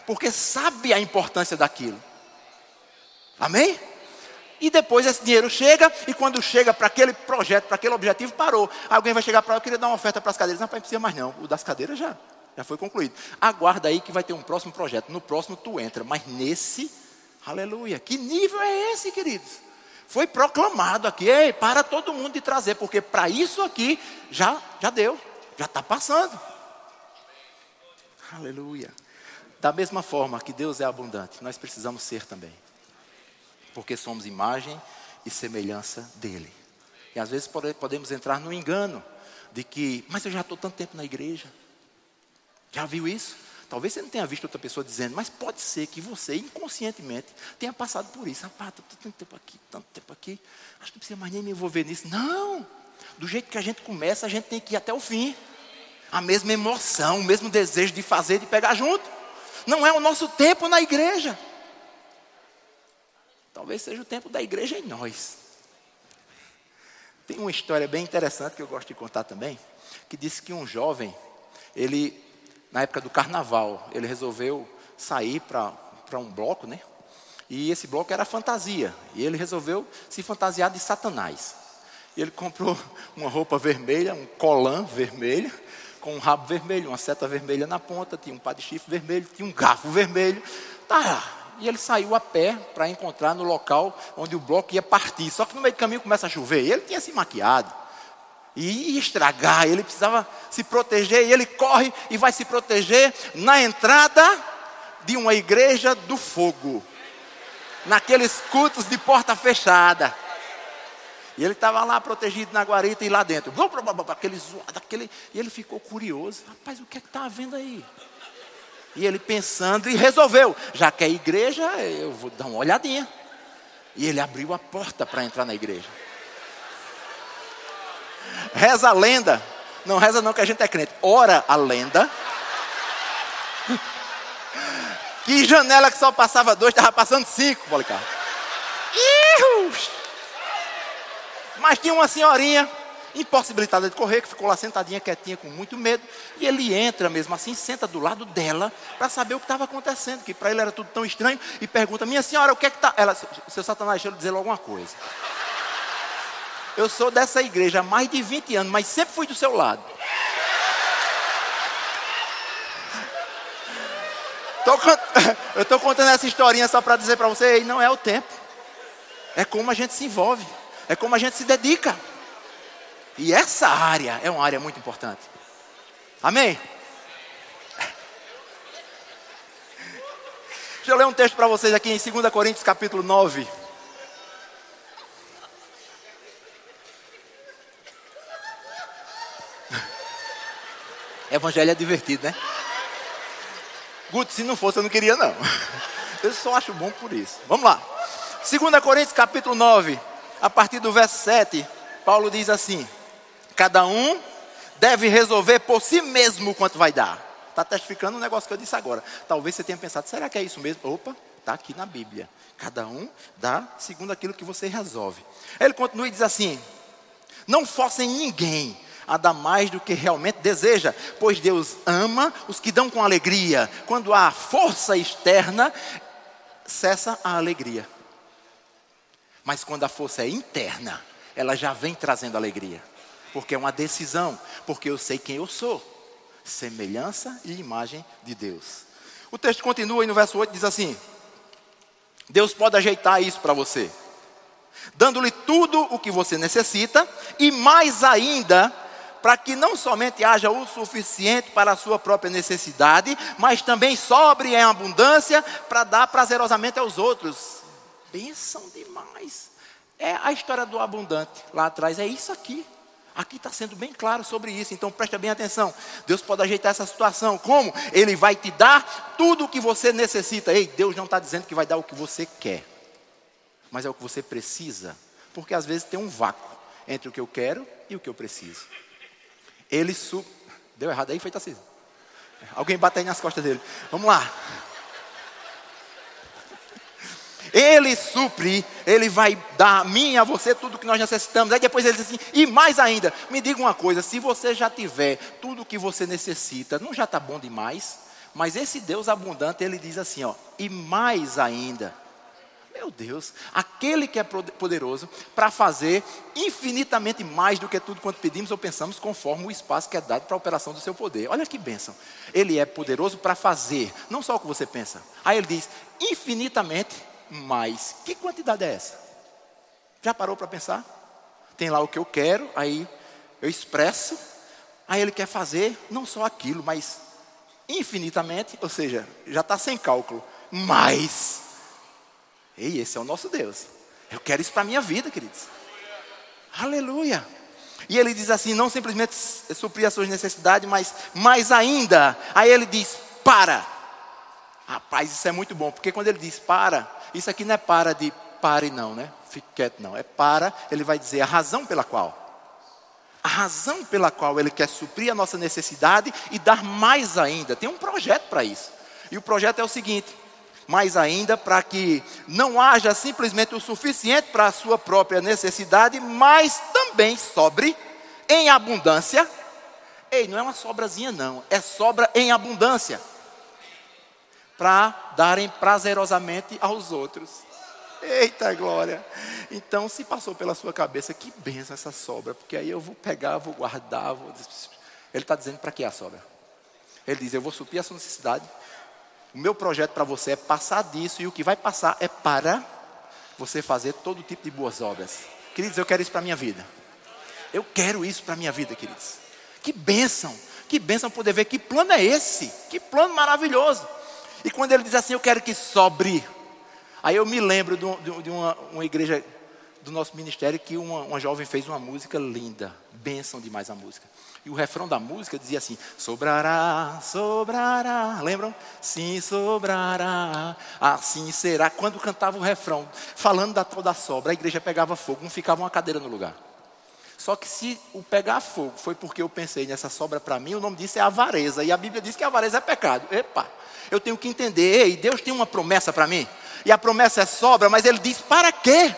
Porque sabe a importância daquilo. Amém? E depois esse dinheiro chega, e quando chega para aquele projeto, para aquele objetivo, parou. Alguém vai chegar para eu queria dar uma oferta para as cadeiras. Não, não precisa mais não. O das cadeiras já, já foi concluído. Aguarda aí que vai ter um próximo projeto. No próximo tu entra. Mas nesse, aleluia. Que nível é esse, queridos? Foi proclamado aqui, Ei, para todo mundo de trazer, porque para isso aqui já, já deu, já está passando. Aleluia. Da mesma forma que Deus é abundante, nós precisamos ser também porque somos imagem e semelhança dele. E às vezes podemos entrar no engano de que, mas eu já estou tanto tempo na igreja. Já viu isso? Talvez você não tenha visto outra pessoa dizendo, mas pode ser que você, inconscientemente, tenha passado por isso. Rapaz, estou tanto tempo aqui, tanto tempo aqui, acho que não precisa mais nem me envolver nisso. Não! Do jeito que a gente começa, a gente tem que ir até o fim. A mesma emoção, o mesmo desejo de fazer, de pegar junto. Não é o nosso tempo na igreja. Talvez seja o tempo da igreja em nós. Tem uma história bem interessante que eu gosto de contar também, que diz que um jovem, ele, na época do carnaval, ele resolveu sair para um bloco, né? E esse bloco era fantasia. E ele resolveu se fantasiar de Satanás. E ele comprou uma roupa vermelha, um colã vermelho, com um rabo vermelho, uma seta vermelha na ponta, tinha um pá de chifre vermelho, tinha um garfo vermelho. Tá, e ele saiu a pé para encontrar no local onde o bloco ia partir. Só que no meio do caminho começa a chover. E ele tinha se maquiado. E ia estragar, ele precisava se proteger. E ele corre e vai se proteger na entrada de uma igreja do fogo. Naqueles cultos de porta fechada. E ele estava lá protegido na guarita e lá dentro. Aquele zoado, aquele, e ele ficou curioso. Rapaz, o que é que está havendo aí? E ele pensando e resolveu, já que é igreja, eu vou dar uma olhadinha. E ele abriu a porta para entrar na igreja. Reza a lenda. Não reza não que a gente é crente. Ora a lenda. Que janela que só passava dois, estava passando cinco, Policarpo. Mas tinha uma senhorinha impossibilitada de correr, que ficou lá sentadinha, quietinha, com muito medo. E ele entra mesmo assim, senta do lado dela, para saber o que estava acontecendo, que para ele era tudo tão estranho, e pergunta: Minha senhora, o que é que está. Ela, seu Satanás, deixa eu dizer alguma coisa. Eu sou dessa igreja há mais de 20 anos, mas sempre fui do seu lado. Eu estou contando essa historinha só para dizer para você, não é o tempo. É como a gente se envolve. É como a gente se dedica. E essa área é uma área muito importante. Amém? Deixa eu ler um texto para vocês aqui em 2 Coríntios capítulo 9. Evangelho é divertido, né? Guto, se não fosse, eu não queria, não. Eu só acho bom por isso. Vamos lá. 2 Coríntios capítulo 9, a partir do verso 7, Paulo diz assim: Cada um deve resolver por si mesmo quanto vai dar. Está testificando um negócio que eu disse agora. Talvez você tenha pensado, será que é isso mesmo? Opa, está aqui na Bíblia. Cada um dá segundo aquilo que você resolve. Ele continua e diz assim: Não forcem ninguém a dar mais do que realmente deseja, pois Deus ama os que dão com alegria. Quando há força externa, cessa a alegria. Mas quando a força é interna, ela já vem trazendo alegria. Porque é uma decisão, porque eu sei quem eu sou. Semelhança e imagem de Deus. O texto continua e no verso 8 diz assim: Deus pode ajeitar isso para você, dando-lhe tudo o que você necessita e mais ainda, para que não somente haja o suficiente para a sua própria necessidade, mas também sobre em abundância para dar prazerosamente aos outros. Bênção demais. É a história do abundante lá atrás, é isso aqui. Aqui está sendo bem claro sobre isso, então presta bem atenção. Deus pode ajeitar essa situação. Como? Ele vai te dar tudo o que você necessita. Ei, Deus não está dizendo que vai dar o que você quer, mas é o que você precisa. Porque às vezes tem um vácuo entre o que eu quero e o que eu preciso. Ele su... Deu errado aí, foi assim. Alguém bate aí nas costas dele. Vamos lá. Ele supre, Ele vai dar a mim e a você tudo o que nós necessitamos. Aí depois ele diz assim, e mais ainda, me diga uma coisa: se você já tiver tudo o que você necessita, não já está bom demais? Mas esse Deus abundante, ele diz assim: ó, e mais ainda. Meu Deus, aquele que é poderoso para fazer infinitamente mais do que tudo quanto pedimos ou pensamos, conforme o espaço que é dado para a operação do seu poder. Olha que bênção. Ele é poderoso para fazer, não só o que você pensa. Aí ele diz, infinitamente mais. Que quantidade é essa? Já parou para pensar? Tem lá o que eu quero, aí eu expresso, aí ele quer fazer não só aquilo, mas infinitamente, ou seja, já está sem cálculo, mais. Ei, esse é o nosso Deus. Eu quero isso para a minha vida, queridos. Aleluia. E ele diz assim: não simplesmente suprir as suas necessidades, mas mais ainda. Aí ele diz: para. Rapaz, isso é muito bom, porque quando ele diz para, isso aqui não é para de pare, não, né? Fique quieto, não. É para, ele vai dizer a razão pela qual. A razão pela qual ele quer suprir a nossa necessidade e dar mais ainda. Tem um projeto para isso. E o projeto é o seguinte: mais ainda para que não haja simplesmente o suficiente para a sua própria necessidade, mas também sobre em abundância. Ei, não é uma sobrazinha, não, é sobra em abundância para darem prazerosamente aos outros. Eita glória! Então, se passou pela sua cabeça, que benção essa sobra, porque aí eu vou pegar, vou guardar, vou... Ele está dizendo para que a sobra? Ele diz: Eu vou suprir a sua necessidade. O meu projeto para você é passar disso, e o que vai passar é para você fazer todo tipo de boas obras. Queridos, eu quero isso para a minha vida. Eu quero isso para a minha vida, queridos. Que bênção! Que bênção poder ver que plano é esse! Que plano maravilhoso! E quando ele diz assim, eu quero que sobre. Aí eu me lembro de, uma, uma, igreja do nosso ministério que uma, uma jovem fez uma música linda, bênção demais a música. E o refrão da música dizia assim: sobrará, sobrará. Lembram? Sim, sobrará. Assim será. Quando cantava o refrão, falando da tal da sobra, a igreja pegava fogo, não ficava uma cadeira no lugar. Só que se o pegar fogo foi porque eu pensei nessa sobra para mim, o nome disso é avareza. E a Bíblia diz que avareza é pecado. Epa! eu tenho que entender, ei, Deus tem uma promessa para mim, e a promessa é sobra, mas Ele diz: para quê?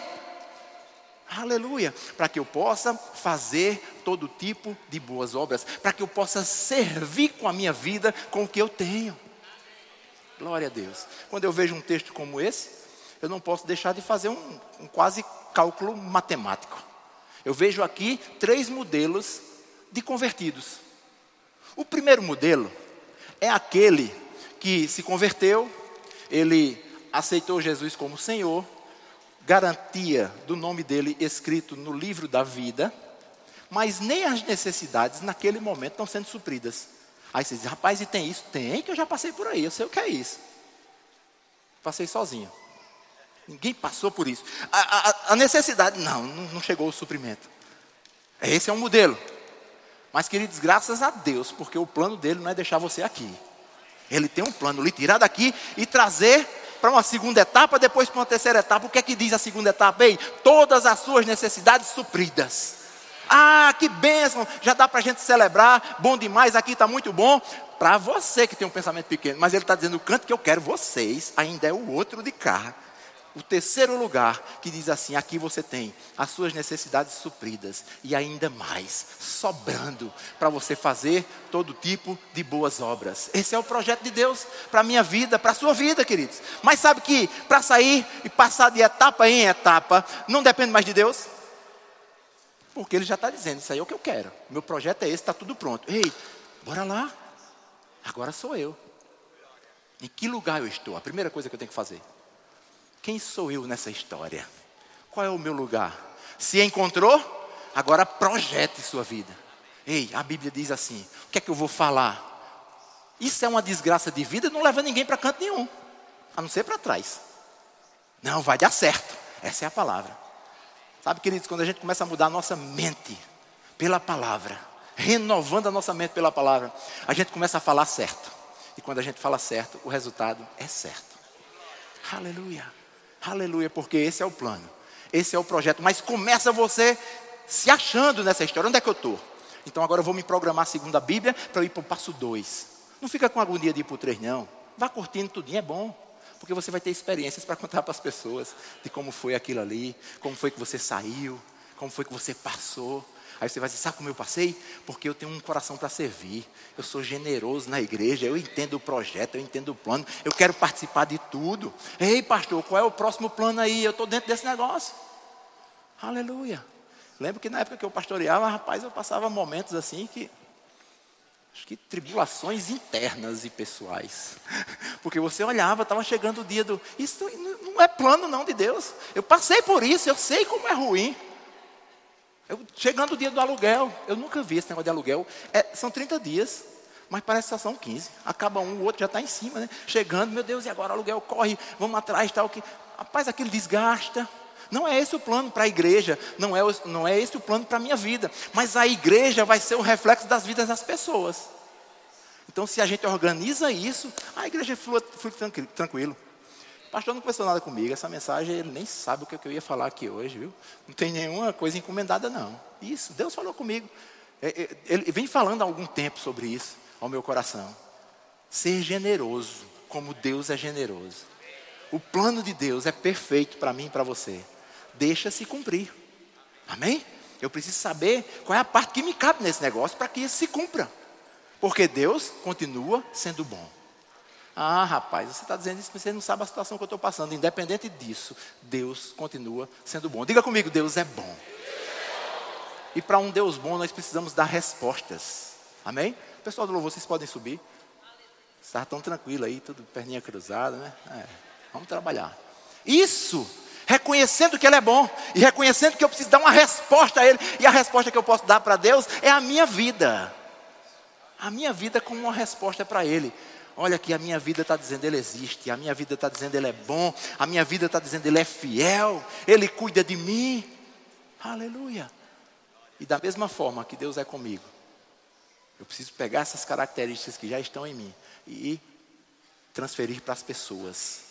Aleluia, para que eu possa fazer todo tipo de boas obras, para que eu possa servir com a minha vida com o que eu tenho. Glória a Deus. Quando eu vejo um texto como esse, eu não posso deixar de fazer um, um quase cálculo matemático. Eu vejo aqui três modelos de convertidos. O primeiro modelo é aquele que se converteu, ele aceitou Jesus como Senhor, garantia do nome dele escrito no livro da vida, mas nem as necessidades naquele momento estão sendo supridas. Aí você diz, rapaz, e tem isso? Tem, que eu já passei por aí, eu sei o que é isso. Passei sozinho. Ninguém passou por isso. A, a, a necessidade, não, não chegou o suprimento. Esse é um modelo. Mas, queridos, graças a Deus, porque o plano dele não é deixar você aqui. Ele tem um plano, lhe tirar daqui e trazer para uma segunda etapa, depois para uma terceira etapa. O que é que diz a segunda etapa? Ei, todas as suas necessidades supridas. Ah, que bênção! Já dá para a gente celebrar, bom demais, aqui está muito bom. Para você que tem um pensamento pequeno, mas ele está dizendo: o canto que eu quero vocês ainda é o outro de cá. O terceiro lugar que diz assim: aqui você tem as suas necessidades supridas e ainda mais, sobrando para você fazer todo tipo de boas obras. Esse é o projeto de Deus para a minha vida, para a sua vida, queridos. Mas sabe que para sair e passar de etapa em etapa, não depende mais de Deus? Porque Ele já está dizendo: Isso aí é o que eu quero. Meu projeto é esse, está tudo pronto. Ei, bora lá. Agora sou eu. Em que lugar eu estou? A primeira coisa que eu tenho que fazer. Quem sou eu nessa história? Qual é o meu lugar? Se encontrou, agora projete sua vida. Ei, a Bíblia diz assim: o que é que eu vou falar? Isso é uma desgraça de vida, não leva ninguém para canto nenhum, a não ser para trás. Não, vai dar certo. Essa é a palavra. Sabe, queridos, quando a gente começa a mudar a nossa mente pela palavra, renovando a nossa mente pela palavra, a gente começa a falar certo. E quando a gente fala certo, o resultado é certo. Aleluia. Aleluia, porque esse é o plano. Esse é o projeto. Mas começa você se achando nessa história. Onde é que eu estou? Então agora eu vou me programar segundo a Bíblia para ir para o passo 2. Não fica com agonia de ir para o 3, não. Vá curtindo tudinho, é bom. Porque você vai ter experiências para contar para as pessoas de como foi aquilo ali, como foi que você saiu, como foi que você passou. Aí você vai dizer, sabe como eu passei? Porque eu tenho um coração para servir. Eu sou generoso na igreja, eu entendo o projeto, eu entendo o plano, eu quero participar de tudo. Ei, pastor, qual é o próximo plano aí? Eu estou dentro desse negócio. Aleluia. Lembro que na época que eu pastoreava, rapaz, eu passava momentos assim que. Acho que tribulações internas e pessoais. Porque você olhava, estava chegando o dia do. Isso não é plano não de Deus. Eu passei por isso, eu sei como é ruim. Eu, chegando o dia do aluguel, eu nunca vi esse negócio de aluguel. É, são 30 dias, mas parece que são 15. Acaba um, o outro já está em cima, né? Chegando, meu Deus, e agora o aluguel corre, vamos atrás, tal. Que... Rapaz, aquilo desgasta. Não é esse o plano para a igreja, não é, não é esse o plano para a minha vida. Mas a igreja vai ser o reflexo das vidas das pessoas. Então, se a gente organiza isso, a igreja flui, flui tranquilo. Pastor não conversou nada comigo, essa mensagem ele nem sabe o que eu ia falar aqui hoje, viu? Não tem nenhuma coisa encomendada, não. Isso, Deus falou comigo. É, é, ele vem falando há algum tempo sobre isso ao meu coração. Ser generoso, como Deus é generoso. O plano de Deus é perfeito para mim e para você. Deixa-se cumprir. Amém? Eu preciso saber qual é a parte que me cabe nesse negócio para que isso se cumpra. Porque Deus continua sendo bom. Ah, rapaz, você está dizendo isso, mas você não sabe a situação que eu estou passando. Independente disso, Deus continua sendo bom. Diga comigo, Deus é bom. E para um Deus bom, nós precisamos dar respostas. Amém? Pessoal do louvor, vocês podem subir. Está tão tranquilo aí, tudo perninha cruzada, né? É, vamos trabalhar. Isso, reconhecendo que Ele é bom e reconhecendo que eu preciso dar uma resposta a Ele. E a resposta que eu posso dar para Deus é a minha vida. A minha vida como uma resposta para Ele. Olha que a minha vida está dizendo Ele existe, a minha vida está dizendo Ele é bom, a minha vida está dizendo Ele é fiel, Ele cuida de mim. Aleluia. E da mesma forma que Deus é comigo, eu preciso pegar essas características que já estão em mim e transferir para as pessoas.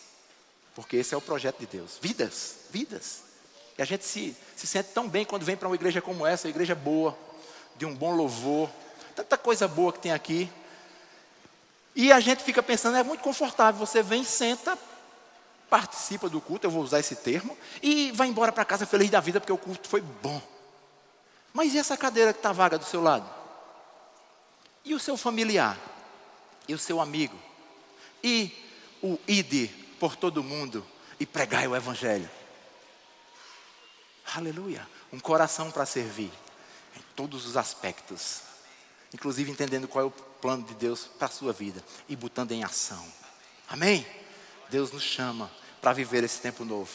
Porque esse é o projeto de Deus. Vidas, vidas. E a gente se, se sente tão bem quando vem para uma igreja como essa, uma igreja boa, de um bom louvor, tanta coisa boa que tem aqui. E a gente fica pensando, é muito confortável, você vem, senta, participa do culto, eu vou usar esse termo, e vai embora para casa feliz da vida porque o culto foi bom. Mas e essa cadeira que está vaga do seu lado? E o seu familiar? E o seu amigo? E o ide por todo mundo e pregai o evangelho? Aleluia! Um coração para servir em todos os aspectos, inclusive entendendo qual é o plano de Deus para a sua vida e botando em ação. Amém? Deus nos chama para viver esse tempo novo.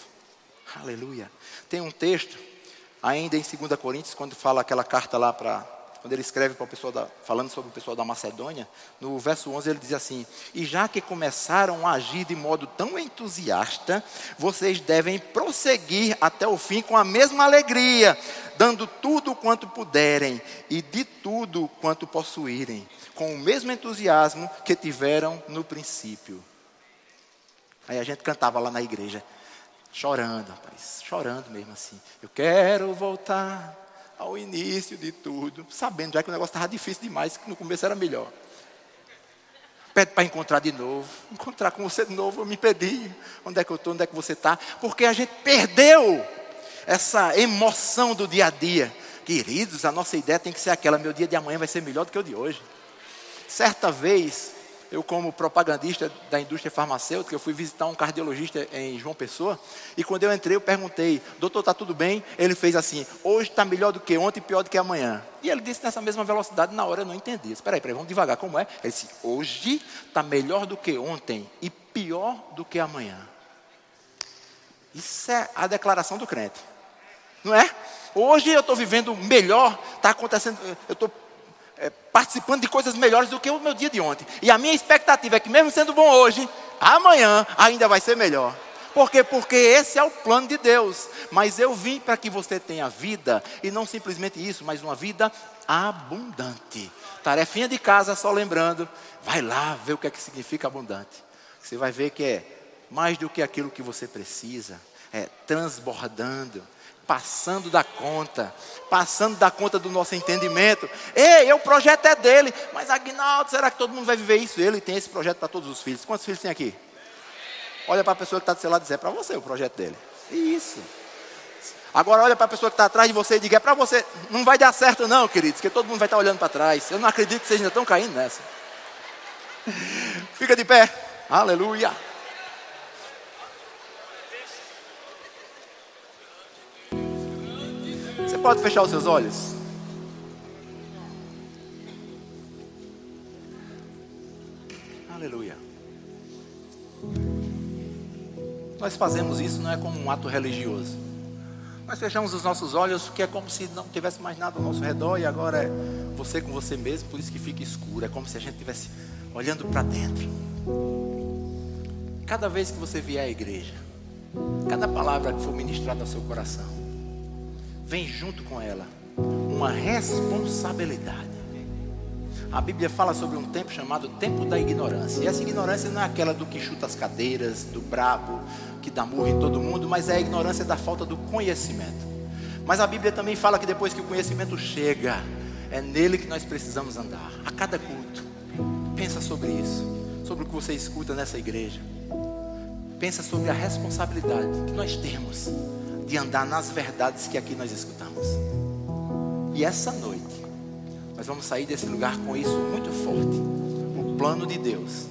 Aleluia. Tem um texto, ainda em 2 Coríntios, quando fala aquela carta lá para. Quando ele escreve para o pessoal da, falando sobre o pessoal da Macedônia, no verso 11 ele diz assim: E já que começaram a agir de modo tão entusiasta, vocês devem prosseguir até o fim com a mesma alegria, dando tudo quanto puderem e de tudo quanto possuírem, com o mesmo entusiasmo que tiveram no princípio. Aí a gente cantava lá na igreja, chorando, rapaz, chorando mesmo assim. Eu quero voltar ao início de tudo, sabendo já que o negócio estava difícil demais, que no começo era melhor. Pede para encontrar de novo. Encontrar com você de novo, eu me pedi. Onde é que eu estou? Onde é que você está? Porque a gente perdeu essa emoção do dia a dia. Queridos, a nossa ideia tem que ser aquela: meu dia de amanhã vai ser melhor do que o de hoje. Certa vez, eu como propagandista da indústria farmacêutica, eu fui visitar um cardiologista em João Pessoa, e quando eu entrei, eu perguntei, doutor, está tudo bem? Ele fez assim, hoje está melhor do que ontem e pior do que amanhã. E ele disse nessa mesma velocidade, na hora eu não entendi. Espera aí, vamos devagar, como é? Ele disse, hoje está melhor do que ontem e pior do que amanhã. Isso é a declaração do crente. Não é? Hoje eu estou vivendo melhor, está acontecendo, eu estou é, participando de coisas melhores do que o meu dia de ontem. E a minha expectativa é que, mesmo sendo bom hoje, amanhã ainda vai ser melhor. Por quê? Porque esse é o plano de Deus. Mas eu vim para que você tenha vida, e não simplesmente isso, mas uma vida abundante. Tarefinha de casa, só lembrando, vai lá ver o que é que significa abundante. Você vai ver que é mais do que aquilo que você precisa, é transbordando, passando da conta, passando da conta do nosso entendimento. Ei, o projeto é dele, mas Agnaldo, será que todo mundo vai viver isso? Ele tem esse projeto para todos os filhos. Quantos filhos tem aqui? Olha para a pessoa que está do seu lado e diz: é para você o projeto dele. Isso. Agora olha para a pessoa que está atrás de você e diga: é para você. Não vai dar certo, não, queridos, porque todo mundo vai estar tá olhando para trás. Eu não acredito que vocês ainda estão caindo nessa. Fica de pé. Aleluia. Você pode fechar os seus olhos? Aleluia. Nós fazemos isso não é como um ato religioso. Nós fechamos os nossos olhos, que é como se não tivesse mais nada ao nosso redor e agora é você com você mesmo, por isso que fica escuro. É como se a gente estivesse olhando para dentro. Cada vez que você vier à igreja, cada palavra que for ministrada ao seu coração, vem junto com ela uma responsabilidade. A Bíblia fala sobre um tempo chamado tempo da ignorância. E essa ignorância não é aquela do que chuta as cadeiras, do brabo, que dá murro em todo mundo, mas é a ignorância da falta do conhecimento. Mas a Bíblia também fala que depois que o conhecimento chega, é nele que nós precisamos andar. A cada culto. Pensa sobre isso, sobre o que você escuta nessa igreja. Pensa sobre a responsabilidade que nós temos de andar nas verdades que aqui nós escutamos. E essa noite, nós vamos sair desse lugar com isso muito forte. O plano de Deus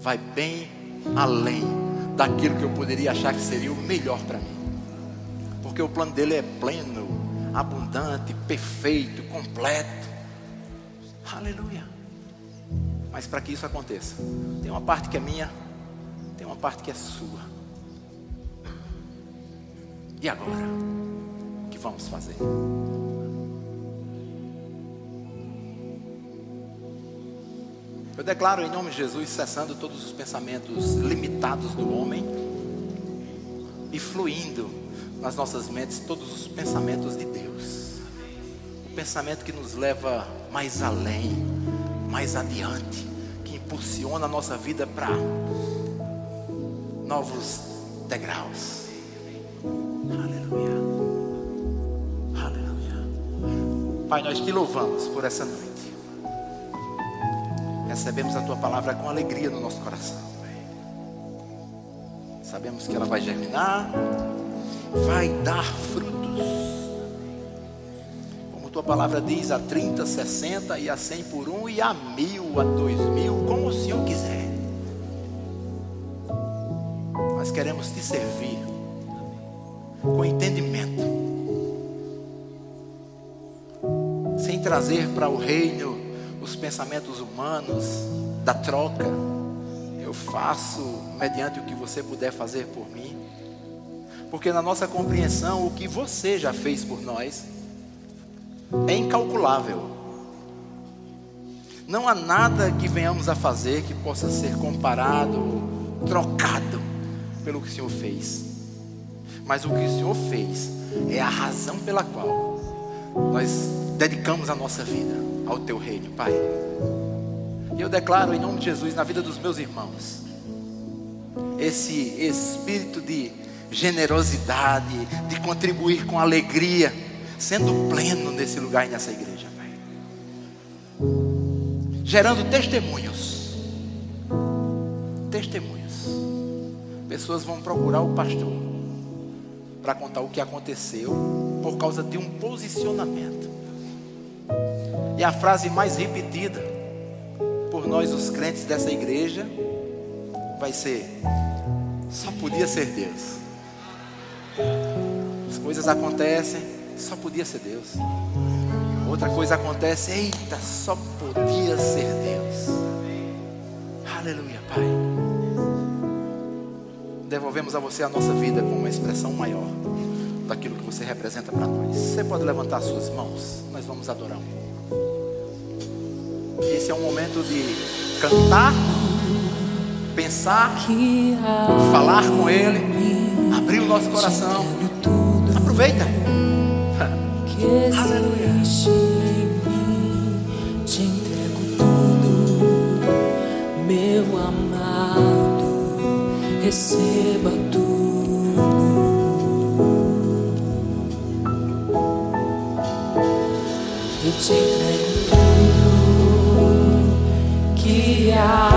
vai bem além daquilo que eu poderia achar que seria o melhor para mim. Porque o plano dele é pleno, abundante, perfeito, completo. Aleluia. Mas para que isso aconteça, tem uma parte que é minha, tem uma parte que é sua. E agora? O que vamos fazer? Eu declaro em nome de Jesus, cessando todos os pensamentos limitados do homem e fluindo nas nossas mentes todos os pensamentos de Deus. O pensamento que nos leva mais além, mais adiante, que impulsiona a nossa vida para novos degraus. Aleluia. Aleluia. Pai, nós te louvamos por essa noite. Recebemos a tua palavra com alegria no nosso coração. Sabemos que ela vai germinar, vai dar frutos. Como tua palavra diz, a 30, 60 e a 100 por um, e a mil, a dois mil, como o Senhor quiser. Nós queremos te servir com entendimento, sem trazer para o reino os pensamentos humanos da troca. Eu faço mediante o que você puder fazer por mim, porque na nossa compreensão, o que você já fez por nós é incalculável. Não há nada que venhamos a fazer que possa ser comparado, trocado pelo que o Senhor fez. Mas o que o Senhor fez é a razão pela qual nós dedicamos a nossa vida ao teu reino, Pai. E eu declaro em nome de Jesus na vida dos meus irmãos esse espírito de generosidade, de contribuir com alegria, sendo pleno nesse lugar e nessa igreja, Pai. Gerando testemunhos testemunhos. Pessoas vão procurar o pastor para contar o que aconteceu por causa de um posicionamento. E a frase mais repetida por nós, os crentes dessa igreja, vai ser: só podia ser Deus. As coisas acontecem, só podia ser Deus. Outra coisa acontece, eita, só podia ser Deus. Aleluia, Pai. Devolvemos a você a nossa vida com uma expressão maior daquilo que você representa para nós. Você pode levantar suas mãos, nós vamos adorar. Esse é um momento de cantar, pensar, falar com Ele, abrir o nosso coração. Aproveita. Aleluia. Receba tudo. Eu te entrego tudo que há.